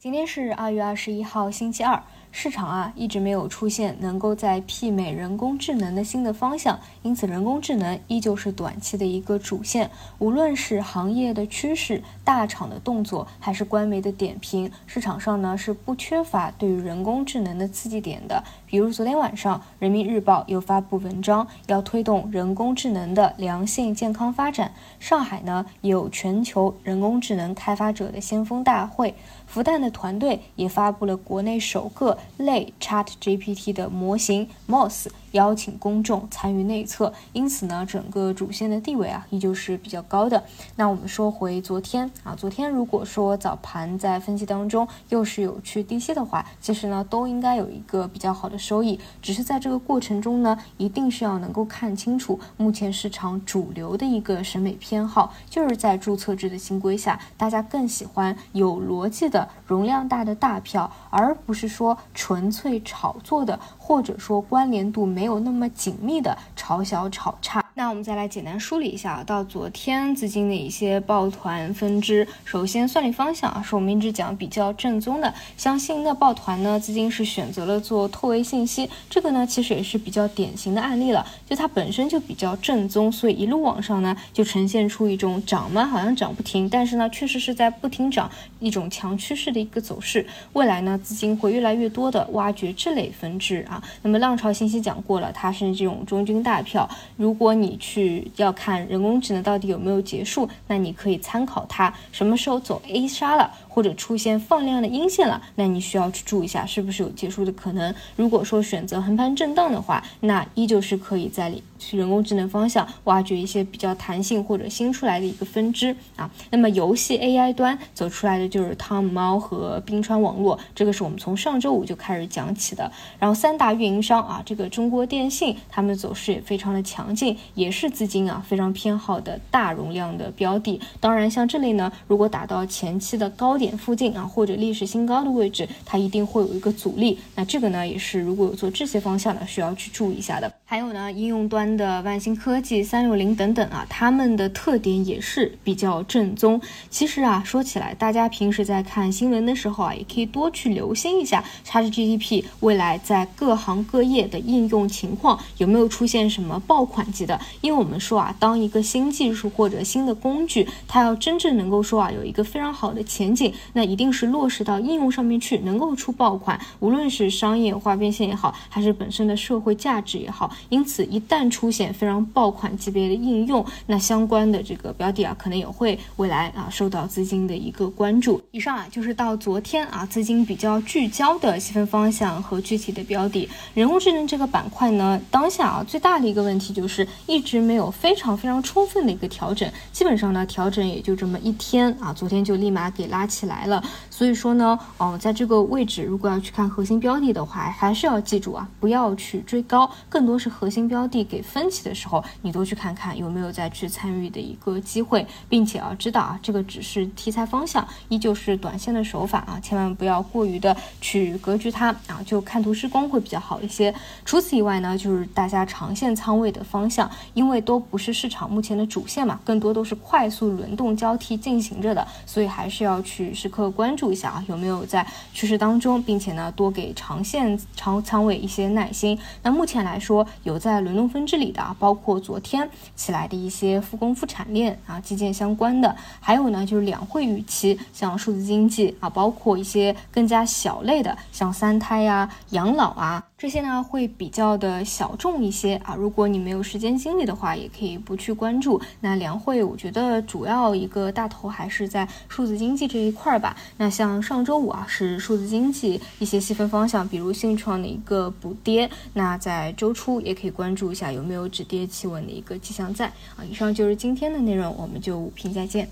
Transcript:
今天是二月二十一号，星期二。市场啊一直没有出现能够在媲美人工智能的新的方向，因此人工智能依旧是短期的一个主线。无论是行业的趋势、大厂的动作，还是官媒的点评，市场上呢是不缺乏对于人工智能的刺激点的。比如昨天晚上，人民日报又发布文章，要推动人工智能的良性健康发展。上海呢有全球人工智能开发者的先锋大会，复旦的团队也发布了国内首个。类 Chat GPT 的模型 Moss 邀请公众参与内测，因此呢，整个主线的地位啊依旧是比较高的。那我们说回昨天啊，昨天如果说早盘在分析当中又是有去低吸的话，其实呢都应该有一个比较好的收益。只是在这个过程中呢，一定是要能够看清楚目前市场主流的一个审美偏好，就是在注册制的新规下，大家更喜欢有逻辑的、容量大的大票，而不是说。纯粹炒作的，或者说关联度没有那么紧密的炒小炒差。那我们再来简单梳理一下，到昨天资金的一些抱团分支。首先，算力方向啊，是我们一直讲比较正宗的。相信的抱团呢，资金是选择了做透微信息，这个呢其实也是比较典型的案例了。就它本身就比较正宗，所以一路往上呢，就呈现出一种涨嘛，好像涨不停，但是呢，确实是在不停涨，一种强趋势的一个走势。未来呢，资金会越来越多的挖掘这类分支啊。那么浪潮信息讲过了，它是这种中军大票，如果你去要看人工智能到底有没有结束，那你可以参考它什么时候走 A 杀了。或者出现放量的阴线了，那你需要去注意一下，是不是有结束的可能？如果说选择横盘震荡的话，那依旧是可以在里去人工智能方向挖掘一些比较弹性或者新出来的一个分支啊。那么游戏 AI 端走出来的就是汤姆猫和冰川网络，这个是我们从上周五就开始讲起的。然后三大运营商啊，这个中国电信他们的走势也非常的强劲，也是资金啊非常偏好的大容量的标的。当然，像这类呢，如果打到前期的高。点附近啊，或者历史新高的位置，它一定会有一个阻力。那这个呢，也是如果有做这些方向呢，需要去注意一下的。还有呢，应用端的万兴科技、三六零等等啊，他们的特点也是比较正宗。其实啊，说起来，大家平时在看新闻的时候啊，也可以多去留心一下 ChatGPT 未来在各各行各业的应用情况有没有出现什么爆款级的。因为我们说啊，当一个新技术或者新的工具，它要真正能够说啊，有一个非常好的前景。那一定是落实到应用上面去，能够出爆款，无论是商业化变现也好，还是本身的社会价值也好。因此，一旦出现非常爆款级别的应用，那相关的这个标的啊，可能也会未来啊受到资金的一个关注。以上啊就是到昨天啊资金比较聚焦的细分方向和具体的标的。人工智能这个板块呢，当下啊最大的一个问题就是一直没有非常非常充分的一个调整，基本上呢调整也就这么一天啊，昨天就立马给拉起。来了，所以说呢，哦，在这个位置，如果要去看核心标的的话，还是要记住啊，不要去追高，更多是核心标的给分歧的时候，你多去看看有没有再去参与的一个机会，并且要知道啊，这个只是题材方向，依旧是短线的手法啊，千万不要过于的去格局它啊，就看图施工会比较好一些。除此以外呢，就是大家长线仓位的方向，因为都不是市场目前的主线嘛，更多都是快速轮动交替进行着的，所以还是要去。时刻关注一下啊，有没有在趋势当中，并且呢，多给长线长仓位一些耐心。那目前来说，有在轮动分支里的啊，包括昨天起来的一些复工复产链啊，基建相关的，还有呢，就是两会预期，像数字经济啊，包括一些更加小类的，像三胎呀、养老啊。这些呢会比较的小众一些啊，如果你没有时间精力的话，也可以不去关注。那两会，我觉得主要一个大头还是在数字经济这一块儿吧。那像上周五啊，是数字经济一些细分方向，比如信创的一个补跌。那在周初也可以关注一下有没有止跌企稳的一个迹象在啊。以上就是今天的内容，我们就五评再见。